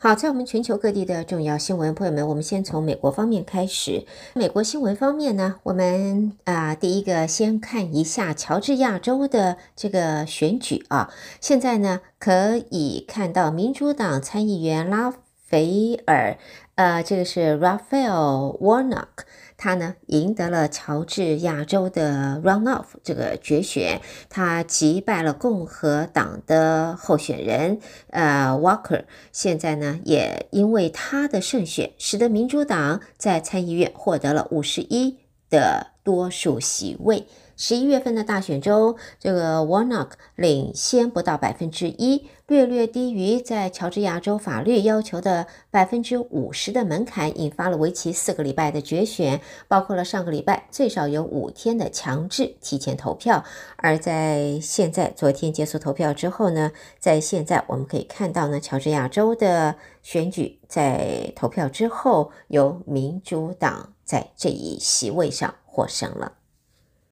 好，在我们全球各地的重要新闻，朋友们，我们先从美国方面开始。美国新闻方面呢，我们啊、第一个先看一下乔治亚州的这个选举啊。现在呢，可以看到民主党参议员拉斐尔，呃，这个是 Raphael Warnock。他呢赢得了乔治亚州的 runoff 这个决选，他击败了共和党的候选人呃 Walker。现在呢也因为他的胜选，使得民主党在参议院获得了五十一的多数席位。十一月份的大选中，这个 Warnock 领先不到百分之一，略略低于在乔治亚州法律要求的百分之五十的门槛，引发了为期四个礼拜的决选，包括了上个礼拜最少有五天的强制提前投票。而在现在，昨天结束投票之后呢，在现在我们可以看到呢，乔治亚州的选举在投票之后，由民主党在这一席位上获胜了。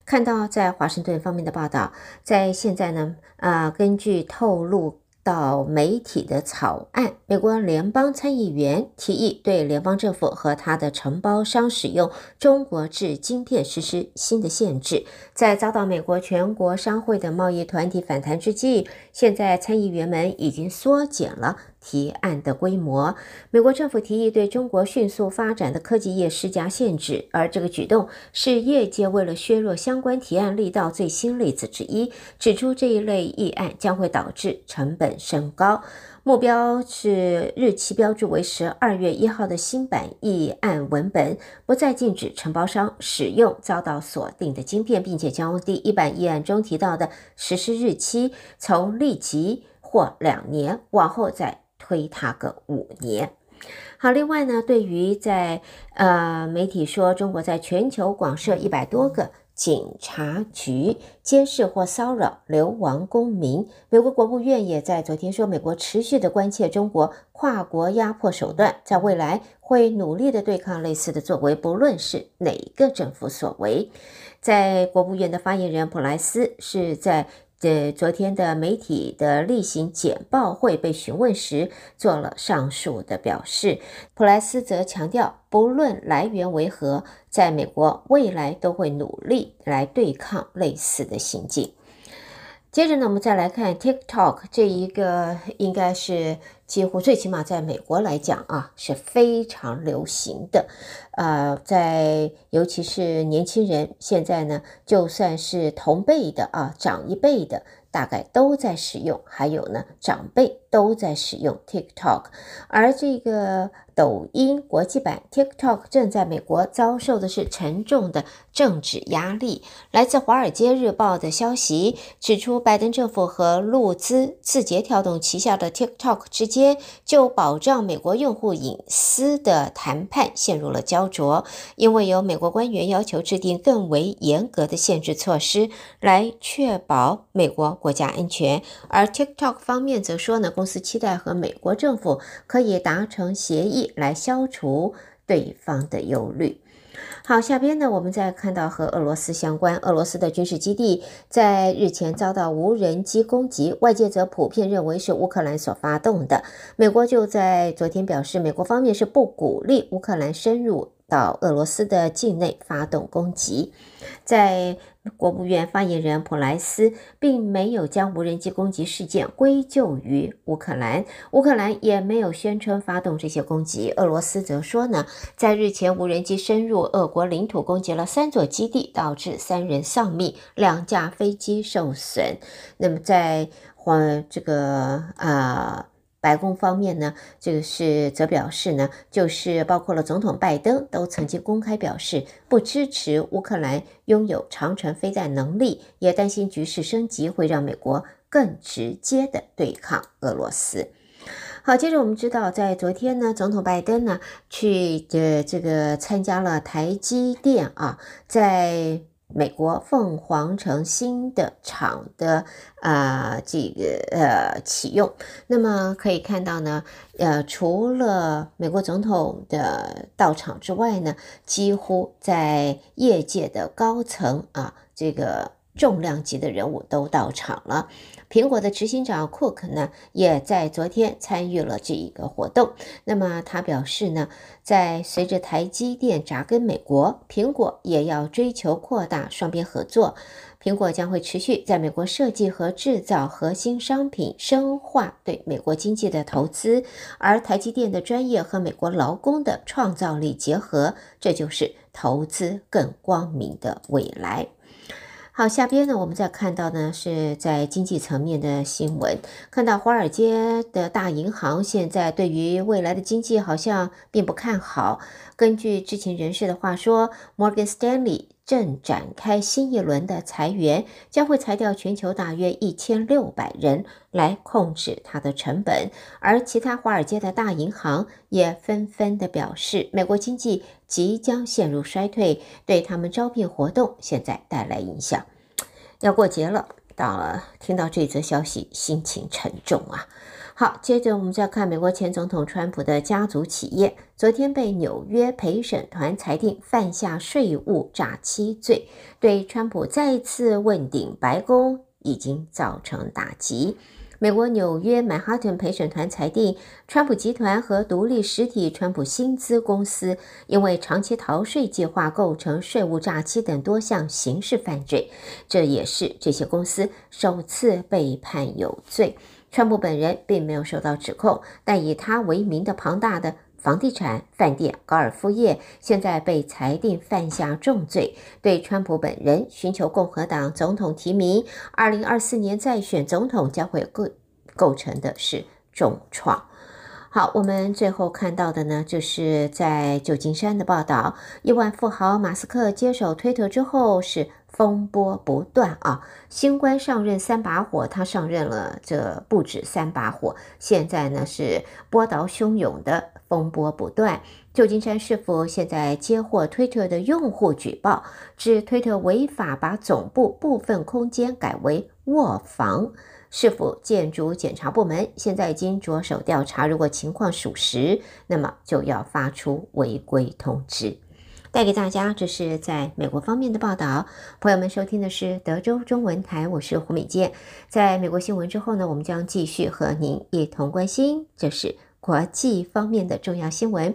看到在华盛顿方面的报道，在现在呢，啊、根据透露到媒体的草案，美国联邦参议员提议对联邦政府和他的承包商使用中国制晶片实施新的限制。在遭到美国全国商会的贸易团体反弹之际，现在参议员们已经缩减了。提案的规模，美国政府提议对中国迅速发展的科技业施加限制，而这个举动是业界为了削弱相关提案力道最新例子之一。指出这一类议案将会导致成本升高。目标是日期标注为十二月一号的新版议案文本不再禁止承包商使用遭到锁定的晶片，并且将第一版议案中提到的实施日期从立即或两年往后再。推他个五年。好，另外呢，对于在呃媒体说中国在全球广设一百多个警察局监视或骚扰流亡公民，美国国务院也在昨天说，美国持续的关切中国跨国压迫手段，在未来会努力的对抗类似的作为，不论是哪个政府所为。在国务院的发言人普莱斯是在。在昨天的媒体的例行简报会被询问时，做了上述的表示。普莱斯则强调，不论来源为何，在美国未来都会努力来对抗类似的行径。接着呢，我们再来看 TikTok 这一个，应该是几乎最起码在美国来讲啊，是非常流行的。呃，在尤其是年轻人，现在呢，就算是同辈的啊，长一辈的。大概都在使用，还有呢，长辈都在使用 TikTok，而这个抖音国际版 TikTok 正在美国遭受的是沉重的政治压力。来自《华尔街日报》的消息指出，拜登政府和路资字节跳动旗下的 TikTok 之间就保障美国用户隐私的谈判陷入了胶着，因为有美国官员要求制定更为严格的限制措施，来确保美国。国家安全，而 TikTok 方面则说呢，公司期待和美国政府可以达成协议，来消除对方的忧虑。好，下边呢，我们再看到和俄罗斯相关，俄罗斯的军事基地在日前遭到无人机攻击，外界则普遍认为是乌克兰所发动的。美国就在昨天表示，美国方面是不鼓励乌克兰深入到俄罗斯的境内发动攻击，在。国务院发言人普莱斯并没有将无人机攻击事件归咎于乌克兰，乌克兰也没有宣称发动这些攻击。俄罗斯则说呢，在日前无人机深入俄国领土攻击了三座基地，导致三人丧命，两架飞机受损。那么在呃这个啊。呃白宫方面呢，这个是则表示呢，就是包括了总统拜登都曾经公开表示不支持乌克兰拥有长程飞弹能力，也担心局势升级会让美国更直接的对抗俄罗斯。好，接着我们知道，在昨天呢，总统拜登呢去呃这个参加了台积电啊，在。美国凤凰城新的厂的啊、这个呃启用，那么可以看到呢，呃，除了美国总统的到场之外呢，几乎在业界的高层啊，这个重量级的人物都到场了。苹果的执行长库克呢，也在昨天参与了这一个活动。那么他表示呢，在随着台积电扎根美国，苹果也要追求扩大双边合作。苹果将会持续在美国设计和制造核心商品，深化对美国经济的投资。而台积电的专业和美国劳工的创造力结合，这就是投资更光明的未来。好，下边呢，我们再看到呢，是在经济层面的新闻，看到华尔街的大银行现在对于未来的经济好像并不看好。根据知情人士的话说，摩根斯丹利正展开新一轮的裁员，将会裁掉全球大约一千六百人来控制它的成本。而其他华尔街的大银行也纷纷的表示，美国经济即将陷入衰退，对他们招聘活动现在带来影响。要过节了，到了，听到这则消息，心情沉重啊。好，接着我们再看美国前总统川普的家族企业，昨天被纽约陪审团裁定犯下税务诈欺罪，对川普再次问鼎白宫已经造成打击。美国纽约曼哈顿陪审团裁定，川普集团和独立实体川普薪资公司因为长期逃税计划构成税务诈欺等多项刑事犯罪，这也是这些公司首次被判有罪。川普本人并没有受到指控，但以他为名的庞大的房地产、饭店、高尔夫业现在被裁定犯下重罪，对川普本人寻求共和党总统提名，二零二四年再选总统将会构构成的是重创。好，我们最后看到的呢，就是在旧金山的报道，亿万富豪马斯克接手推特之后是。风波不断啊！新官上任三把火，他上任了，这不止三把火。现在呢是波涛汹涌的风波不断。旧金山市府现在接获推特的用户举报，指推特违法把总部部分空间改为卧房。市府建筑检查部门现在已经着手调查，如果情况属实，那么就要发出违规通知。带给大家，这是在美国方面的报道。朋友们收听的是德州中文台，我是胡美健。在美国新闻之后呢，我们将继续和您一同关心，这是国际方面的重要新闻。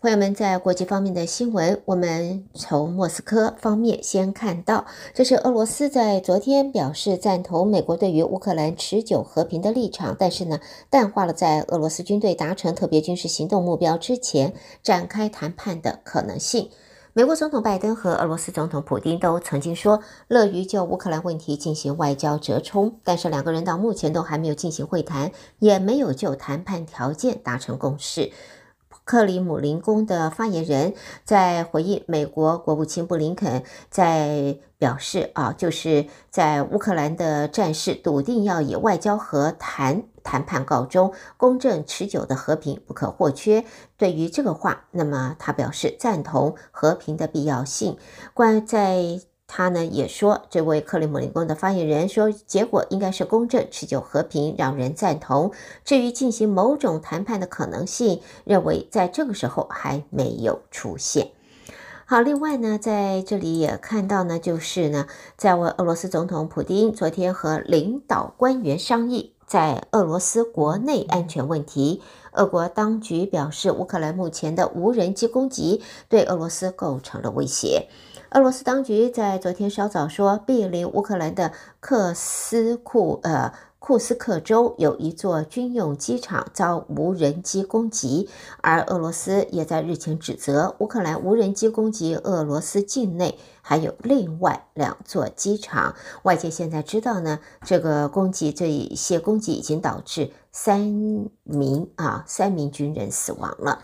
朋友们，在国际方面的新闻，我们从莫斯科方面先看到，这是俄罗斯在昨天表示赞同美国对于乌克兰持久和平的立场，但是呢，淡化了在俄罗斯军队达成特别军事行动目标之前展开谈判的可能性。美国总统拜登和俄罗斯总统普丁都曾经说乐于就乌克兰问题进行外交折冲，但是两个人到目前都还没有进行会谈，也没有就谈判条件达成共识。克里姆林宫的发言人在回应美国国务卿布林肯在表示啊，就是在乌克兰的战事笃定要以外交和谈谈判告终，公正持久的和平不可或缺。对于这个话，那么他表示赞同和平的必要性。关在。他呢也说，这位克里姆林宫的发言人说，结果应该是公正、持久、和平，让人赞同。至于进行某种谈判的可能性，认为在这个时候还没有出现。好，另外呢，在这里也看到呢，就是呢，在为俄罗斯总统普丁昨天和领导官员商议，在俄罗斯国内安全问题，俄国当局表示，乌克兰目前的无人机攻击对俄罗斯构成了威胁。俄罗斯当局在昨天稍早说，毗邻乌克兰的克斯库呃库斯克州有一座军用机场遭无人机攻击，而俄罗斯也在日前指责乌克兰无人机攻击俄罗斯境内还有另外两座机场。外界现在知道呢，这个攻击这一些攻击已经导致三名啊三名军人死亡了。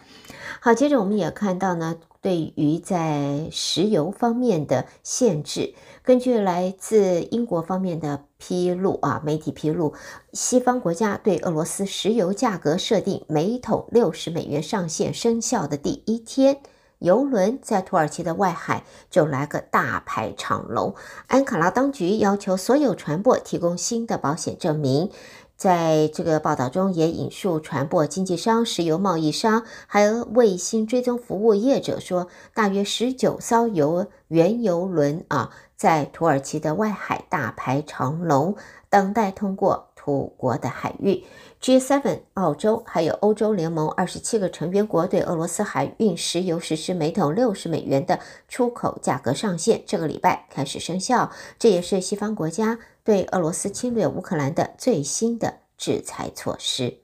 好，接着我们也看到呢。对于在石油方面的限制，根据来自英国方面的披露啊，媒体披露，西方国家对俄罗斯石油价格设定每桶六十美元上限生效的第一天，油轮在土耳其的外海就来个大排长龙。安卡拉当局要求所有船舶提供新的保险证明。在这个报道中也引述船舶经纪商、石油贸易商，还有卫星追踪服务业者说，大约十九艘油原油轮啊，在土耳其的外海大排长龙，等待通过土国的海域。G7、澳洲还有欧洲联盟二十七个成员国对俄罗斯海运石油实施每桶六十美元的出口价格上限，这个礼拜开始生效。这也是西方国家对俄罗斯侵略乌克兰的最新的制裁措施。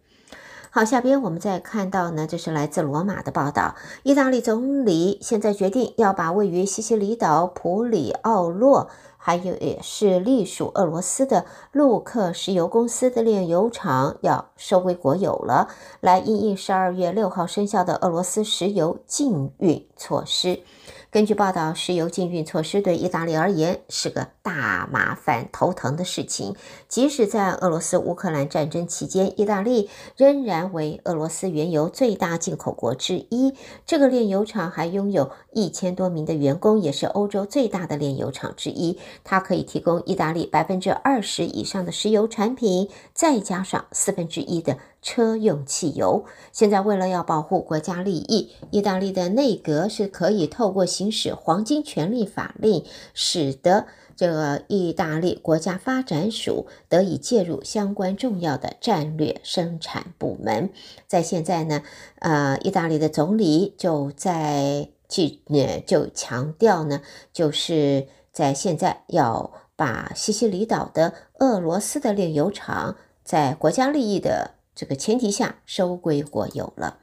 好，下边我们再看到呢，这是来自罗马的报道，意大利总理现在决定要把位于西西里岛普里奥洛。还有也是隶属俄罗斯的陆克石油公司的炼油厂要收归国有了，来应应十二月六号生效的俄罗斯石油禁运措施。根据报道，石油禁运措施对意大利而言是个大麻烦、头疼的事情。即使在俄罗斯乌克兰战争期间，意大利仍然为俄罗斯原油最大进口国之一。这个炼油厂还拥有一千多名的员工，也是欧洲最大的炼油厂之一。它可以提供意大利百分之二十以上的石油产品，再加上四分之一的。车用汽油。现在为了要保护国家利益，意大利的内阁是可以透过行使黄金权力法令，使得这个意大利国家发展署得以介入相关重要的战略生产部门。在现在呢，呃，意大利的总理就在去呃就强调呢，就是在现在要把西西里岛的俄罗斯的炼油厂在国家利益的。这个前提下收归国有了。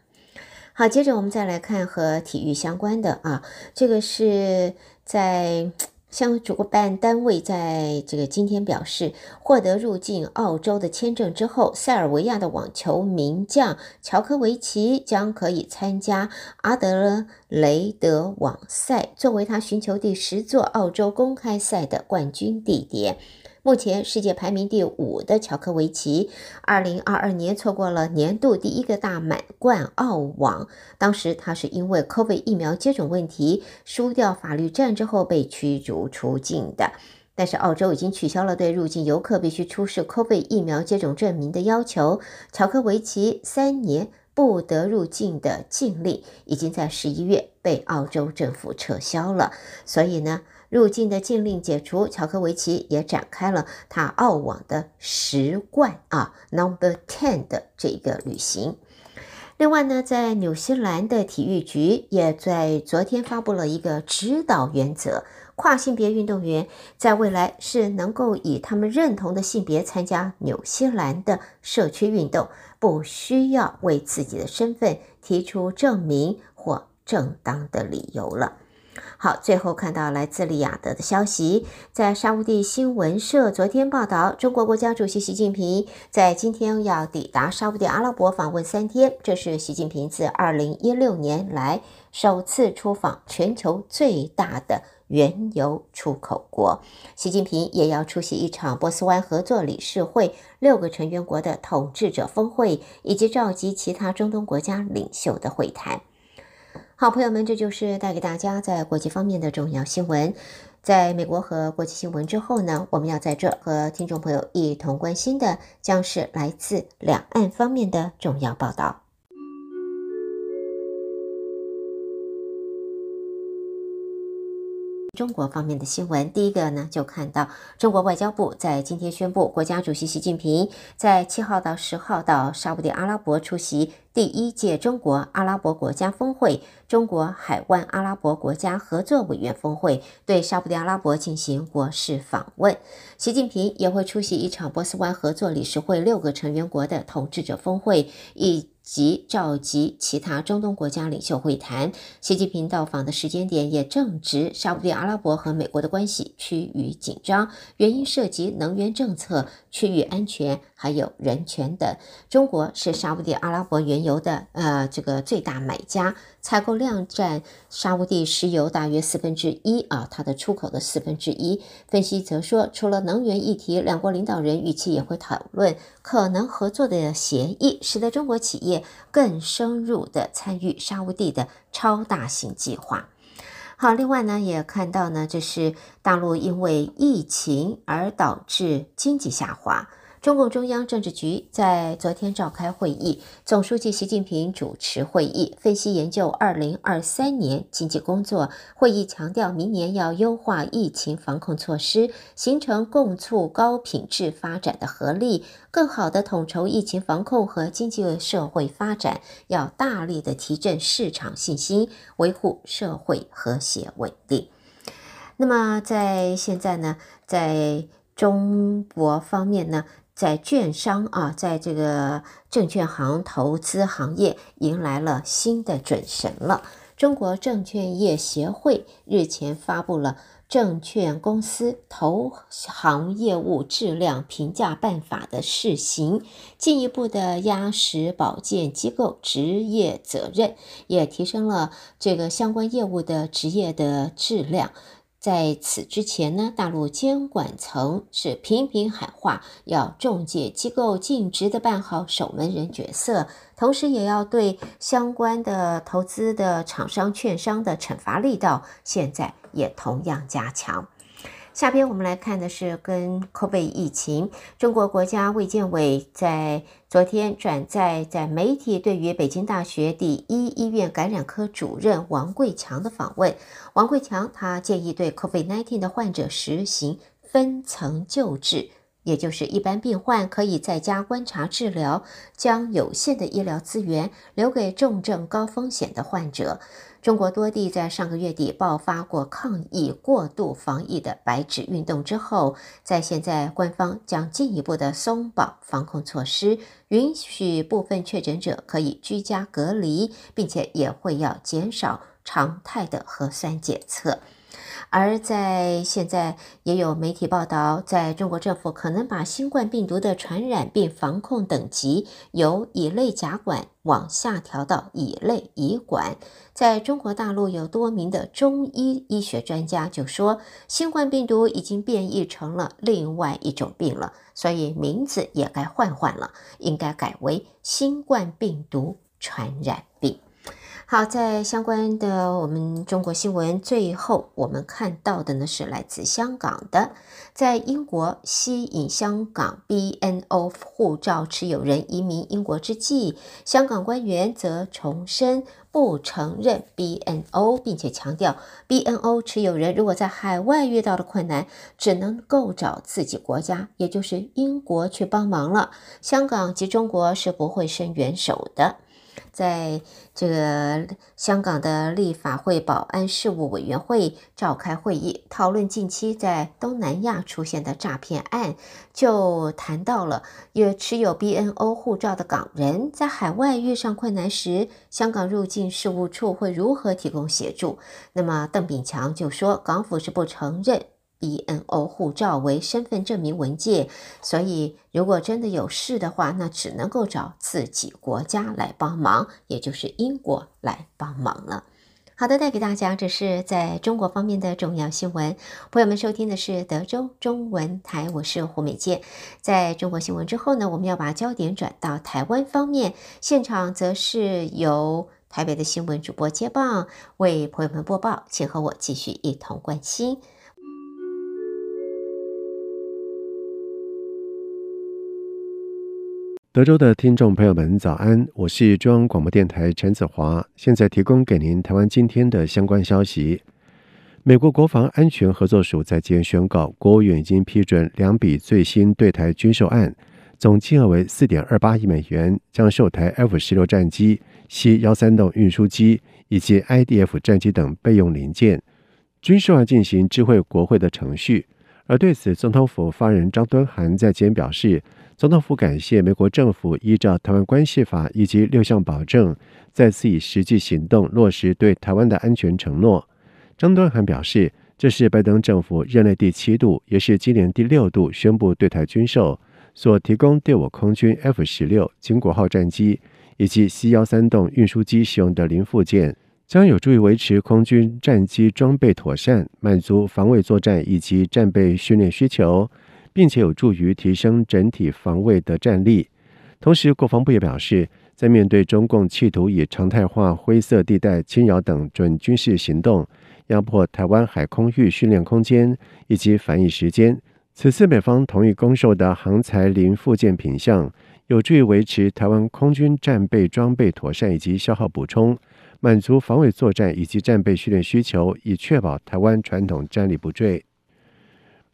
好，接着我们再来看和体育相关的啊，这个是在像主办单位在这个今天表示，获得入境澳洲的签证之后，塞尔维亚的网球名将乔科维奇将可以参加阿德雷德网赛，作为他寻求第十座澳洲公开赛的冠军地点。目前世界排名第五的乔科维奇，二零二二年错过了年度第一个大满贯澳网。当时他是因为 COVID 疫苗接种问题输掉法律战之后被驱逐出境的。但是澳洲已经取消了对入境游客必须出示 COVID 疫苗接种证明的要求。乔科维奇三年不得入境的禁令已经在十一月被澳洲政府撤销了。所以呢，入境的禁令解除，乔科维奇也展开了他澳网的十冠啊，Number Ten 的这个旅行。另外呢，在纽西兰的体育局也在昨天发布了一个指导原则：跨性别运动员在未来是能够以他们认同的性别参加纽西兰的社区运动，不需要为自己的身份提出证明或正当的理由了。好，最后看到来自利雅得的消息，在沙乌地新闻社昨天报道，中国国家主席习近平在今天要抵达沙乌地阿拉伯访问三天，这是习近平自二零一六年来首次出访全球最大的原油出口国。习近平也要出席一场波斯湾合作理事会六个成员国的统治者峰会，以及召集其他中东国家领袖的会谈。好，朋友们，这就是带给大家在国际方面的重要新闻。在美国和国际新闻之后呢，我们要在这和听众朋友一同关心的，将是来自两岸方面的重要报道。中国方面的新闻，第一个呢，就看到中国外交部在今天宣布，国家主席习近平在七号到十号到沙乌地阿拉伯出席第一届中国阿拉伯国家峰会、中国海湾阿拉伯国家合作委员峰会，对沙乌地阿拉伯进行国事访问。习近平也会出席一场波斯湾合作理事会六个成员国的统治者峰会，以及召集其他中东国家领袖会谈。习近平到访的时间点也正值沙乌地阿拉伯和美国的关系趋于紧张，原因涉及能源政策、区域安全还有人权等。中国是沙乌地阿拉伯原油的呃这个最大买家。采购量占沙乌地石油大约四分之一啊，它的出口的四分之一。分析则说，除了能源议题，两国领导人预期也会讨论可能合作的协议，使得中国企业更深入的参与沙乌地的超大型计划。好，另外呢，也看到呢，这是大陆因为疫情而导致经济下滑。中共中央政治局在昨天召开会议，总书记习近平主持会议，分析研究二零二三年经济工作。会议强调，明年要优化疫情防控措施，形成共促高品质发展的合力，更好地统筹疫情防控和经济社会发展。要大力地提振市场信心，维护社会和谐稳定。那么，在现在呢，在中国方面呢？在券商啊，在这个证券行投资行业迎来了新的准神了。中国证券业协会日前发布了《证券公司投行业务质量评价办法》的试行，进一步的压实保荐机构职业责任，也提升了这个相关业务的职业的质量。在此之前呢，大陆监管层是频频喊话，要中介机构尽职的办好守门人角色，同时也要对相关的投资的厂商、券商的惩罚力道，现在也同样加强。下边我们来看的是跟 COVID 疫情，中国国家卫健委在昨天转载在媒体对于北京大学第一医院感染科主任王贵强的访问。王贵强他建议对 COVID-19 的患者实行分层救治，也就是一般病患可以在家观察治疗，将有限的医疗资源留给重症高风险的患者。中国多地在上个月底爆发过抗议过度防疫的白纸运动之后，在现在官方将进一步的松绑防控措施，允许部分确诊者可以居家隔离，并且也会要减少常态的核酸检测。而在现在，也有媒体报道，在中国政府可能把新冠病毒的传染病防控等级由乙类甲管往下调到乙类乙管。在中国大陆，有多名的中医医学专家就说，新冠病毒已经变异成了另外一种病了，所以名字也该换换了，应该改为新冠病毒传染。好，在相关的我们中国新闻，最后我们看到的呢是来自香港的，在英国吸引香港 BNO 护照持有人移民英国之际，香港官员则重申不承认 BNO，并且强调 BNO 持有人如果在海外遇到了困难，只能够找自己国家，也就是英国去帮忙了。香港及中国是不会伸援手的。在这个香港的立法会保安事务委员会召开会议，讨论近期在东南亚出现的诈骗案，就谈到了有持有 BNO 护照的港人在海外遇上困难时，香港入境事务处会如何提供协助。那么邓炳强就说，港府是不承认。BNO 护照为身份证明文件，所以如果真的有事的话，那只能够找自己国家来帮忙，也就是英国来帮忙了。好的，带给大家这是在中国方面的重要新闻。朋友们收听的是德州中文台，我是胡美健。在中国新闻之后呢，我们要把焦点转到台湾方面，现场则是由台北的新闻主播接棒为朋友们播报，请和我继续一同关心。德州的听众朋友们，早安！我是中央广播电台陈子华，现在提供给您台湾今天的相关消息。美国国防安全合作署在今天宣告，国务院已经批准两笔最新对台军售案，总金额为四点二八亿美元，将售台 F 十六战机、C 幺三洞运输机以及 IDF 战机等备用零件。军售案进行智慧国会的程序，而对此，总统府发言人张敦涵在今天表示。总统府感谢美国政府依照《台湾关系法》以及六项保证，再次以实际行动落实对台湾的安全承诺。张敦涵表示，这是拜登政府任内第七度，也是今年第六度宣布对台军售，所提供对我空军 F 十六金国号战机以及 C 幺三洞运输机使用的零附件，将有助于维持空军战机装备妥善，满足防卫作战以及战备训练需求。并且有助于提升整体防卫的战力。同时，国防部也表示，在面对中共企图以常态化灰色地带侵扰等准军事行动，压迫台湾海空域训练空间以及反应时间，此次美方同意供售的航材零附件品项，有助于维持台湾空军战备装备妥善以及消耗补充，满足防卫作战以及战备训练需求，以确保台湾传统战力不坠。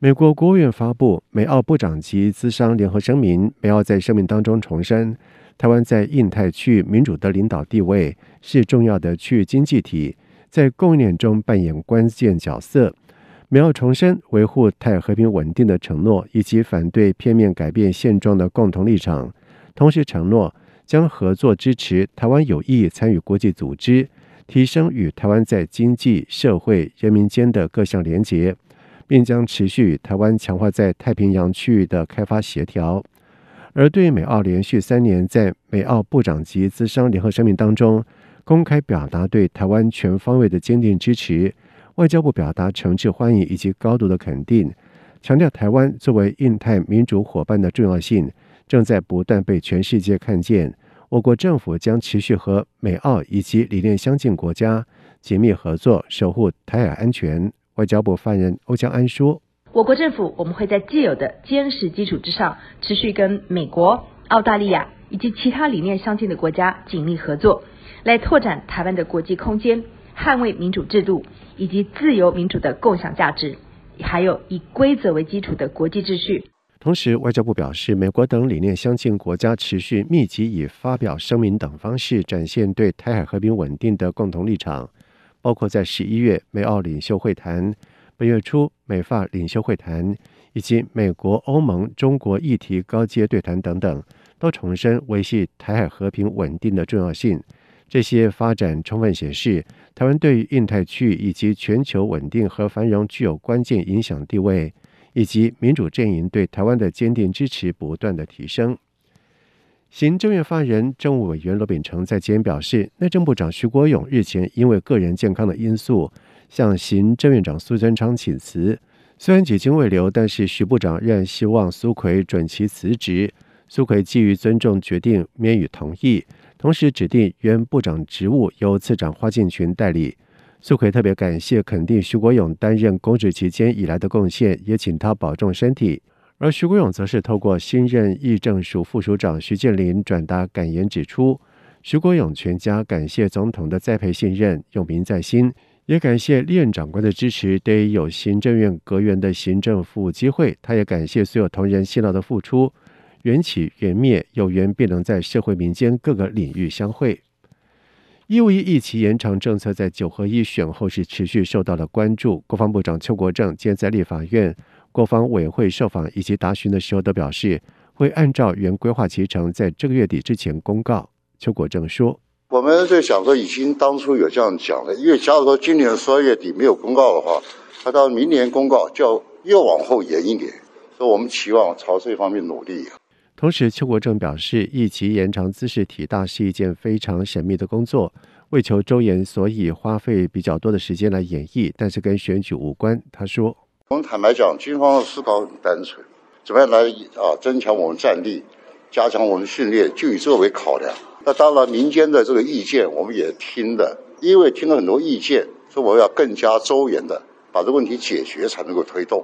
美国国务院发布美澳部长级资商联合声明，美澳在声明当中重申，台湾在印太区域民主的领导地位是重要的区域经济体，在供应链中扮演关键角色。美澳重申维护台和平稳定的承诺，以及反对片面改变现状的共同立场。同时承诺将合作支持台湾有意参与国际组织，提升与台湾在经济社会人民间的各项连结，并将持续与台湾强化在太平洋区域的开发协调。而对美澳连续三年在美澳部长级资商联合声明当中公开表达对台湾全方位的坚定支持，外交部表达诚挚欢迎以及高度的肯定，强调台湾作为印太民主伙伴的重要性。正在不断被全世界看见。我国政府将持续和美澳以及理念相近国家紧密合作，守护台海安全。外交部发言人欧江安说：“我国政府我们会在既有的坚实基础之上，持续跟美国、澳大利亚以及其他理念相近的国家紧密合作，来拓展台湾的国际空间，捍卫民主制度以及自由民主的共享价值，还有以规则为基础的国际秩序。”同时，外交部表示，美国等理念相近国家持续密集以发表声明等方式展现对台海和平稳定的共同立场，包括在十一月美澳领袖会谈、本月初美法领袖会谈以及美国欧盟中国议题高阶对谈等等，都重申维系台海和平稳定的重要性。这些发展充分显示，台湾对于印太区域以及全球稳定和繁荣具有关键影响地位。以及民主阵营对台湾的坚定支持不断的提升。行政院发言人、政务委员罗秉成在今天表示，内政部长徐国勇日前因为个人健康的因素，向行政院长苏贞昌请辞。虽然几经未留，但是徐部长仍希望苏奎准其辞职。苏奎基于尊重决定，免予同意，同时指定原部长职务由次长花敬群代理。苏奎特别感谢肯定徐国勇担任公职期间以来的贡献，也请他保重身体。而徐国勇则是透过新任议政署副署长徐建林转达感言，指出徐国勇全家感谢总统的栽培信任，用民在心，也感谢历任长官的支持，得以有行政院阁员的行政服务机会。他也感谢所有同仁辛劳的付出，缘起缘灭，有缘便能在社会民间各个领域相会。一五一役期延长政策在九合一选后是持续受到了关注。国防部长邱国正今在立法院国防委员会受访以及答询的时候都表示，会按照原规划期程，在这个月底之前公告。邱国正说：“我们在想说，已经当初有这样讲了，因为假如说今年十二月底没有公告的话，他到明年公告就要又往后延一年，所以我们期望朝这方面努力。”同时，邱国正表示，一期延长姿势体大是一件非常神秘的工作，为求周延，所以花费比较多的时间来演绎，但是跟选举无关。他说：“我们坦白讲，军方的思考很单纯，怎么样来啊增强我们战力，加强我们训练，就以这为考量。那当然，民间的这个意见我们也听的，因为听了很多意见，说我要更加周延的把这个问题解决，才能够推动。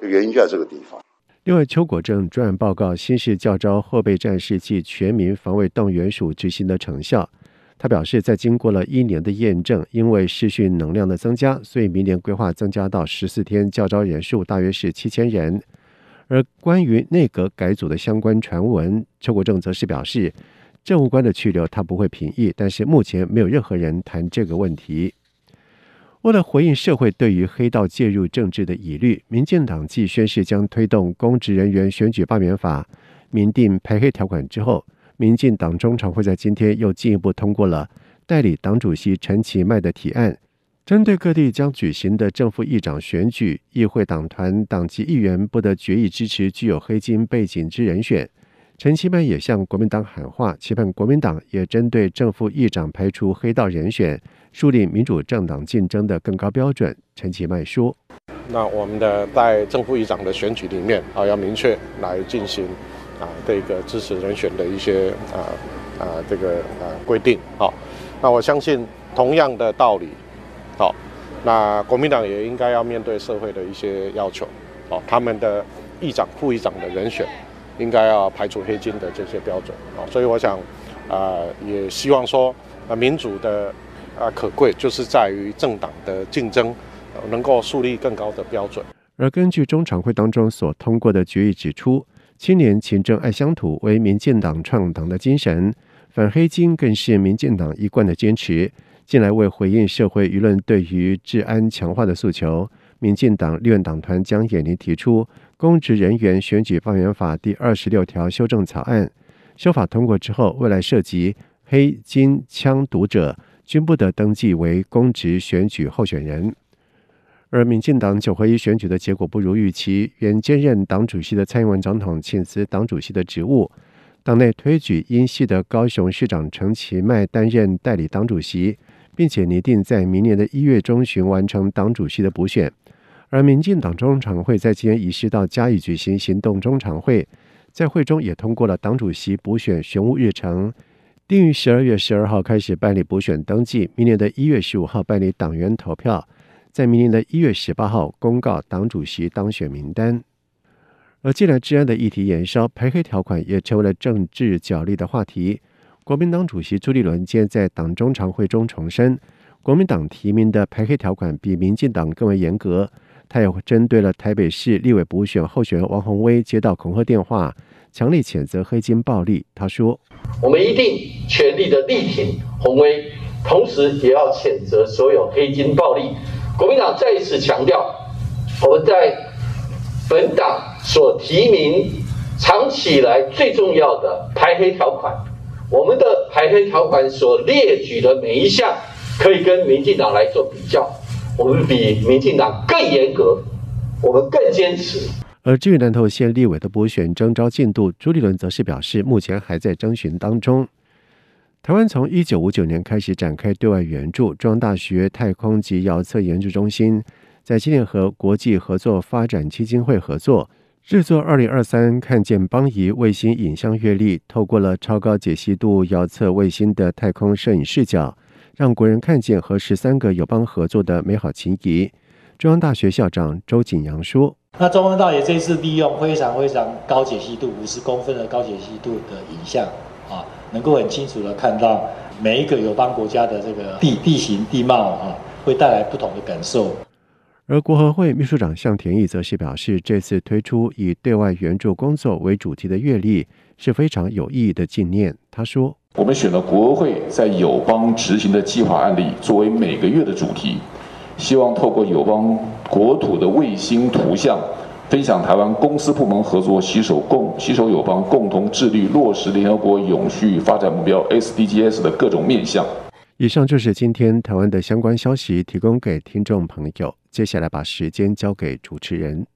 原因就在这个地方。”另外，邱国正专案报告新式教招后备战士暨全民防卫动员署执行的成效。他表示，在经过了一年的验证，因为视讯能量的增加，所以明年规划增加到十四天教招人数大约是七千人。而关于内阁改组的相关传闻，邱国正则是表示，政务官的去留他不会评议，但是目前没有任何人谈这个问题。为了回应社会对于黑道介入政治的疑虑，民进党继宣示将推动公职人员选举罢免法，明定排黑条款之后，民进党中常会在今天又进一步通过了代理党主席陈其迈的提案，针对各地将举行的正副议长选举，议会党团党籍议员不得决议支持具有黑金背景之人选。陈其迈也向国民党喊话，期盼国民党也针对正副议长排除黑道人选，树立民主政党竞争的更高标准。陈其迈说：“那我们的在正副议长的选举里面啊，要明确来进行啊这个支持人选的一些啊啊这个啊规定。好，那我相信同样的道理，好，那国民党也应该要面对社会的一些要求。好，他们的。议长、副议长的人选，应该要排除黑金的这些标准啊。所以我想，啊，也希望说，啊，民主的啊可贵就是在于政党的竞争能够树立更高的标准。而根据中常会当中所通过的决议指出，青年勤政爱乡土为民进党创党的精神，反黑金更是民进党一贯的坚持。近来为回应社会舆论对于治安强化的诉求，民进党立院党团将研拟提出公职人员选举放援法第二十六条修正草案。修法通过之后，未来涉及黑金枪毒者均不得登记为公职选举候选人。而民进党九合一选举的结果不如预期，原兼任党主席的蔡英文总统请辞党主席的职务，党内推举英系的高雄市长陈其迈担任代理党主席。并且拟定在明年的一月中旬完成党主席的补选，而民进党中常会在今天移师到嘉义举行行动中常会，在会中也通过了党主席补选选务日程，定于十二月十二号开始办理补选登记，明年的一月十五号办理党员投票，在明年的一月十八号公告党主席当选名单。而近来治安的议题延烧，排黑条款也成为了政治角力的话题。国民党主席朱立伦今天在党中常会中重申，国民党提名的排黑条款比民进党更为严格。他也针对了台北市立委补选候选人王鸿薇接到恐吓电话，强力谴责黑金暴力。他说：“我们一定全力的力挺鸿薇，同时也要谴责所有黑金暴力。国民党再一次强调，我们在本党所提名长期以来最重要的排黑条款。”我们的排黑条款所列举的每一项，可以跟民进党来做比较，我们比民进党更严格，我们更坚持。而至于南投县立委的补选征召进度，朱立伦则是表示，目前还在征询当中。台湾从一九五九年开始展开对外援助，中央大学太空及遥测研究中心在今年和国际合作发展基金会合作。制作二零二三看见邦仪卫星影像月历，透过了超高解析度遥测卫星的太空摄影视角，让国人看见和十三个友邦合作的美好情谊。中央大学校长周景阳说：“那中央大学这次利用非常非常高解析度，五十公分的高解析度的影像啊，能够很清楚的看到每一个友邦国家的这个地地形地貌啊，会带来不同的感受。”而国合会秘书长向田义则是表示，这次推出以对外援助工作为主题的月历是非常有意义的纪念。他说：“我们选了国会在友邦执行的计划案例作为每个月的主题，希望透过友邦国土的卫星图像，分享台湾公司部门合作，携手共携手友邦共同致力落实联合国永续发展目标 SDGs 的各种面向。”以上就是今天台湾的相关消息，提供给听众朋友。接下来把时间交给主持人。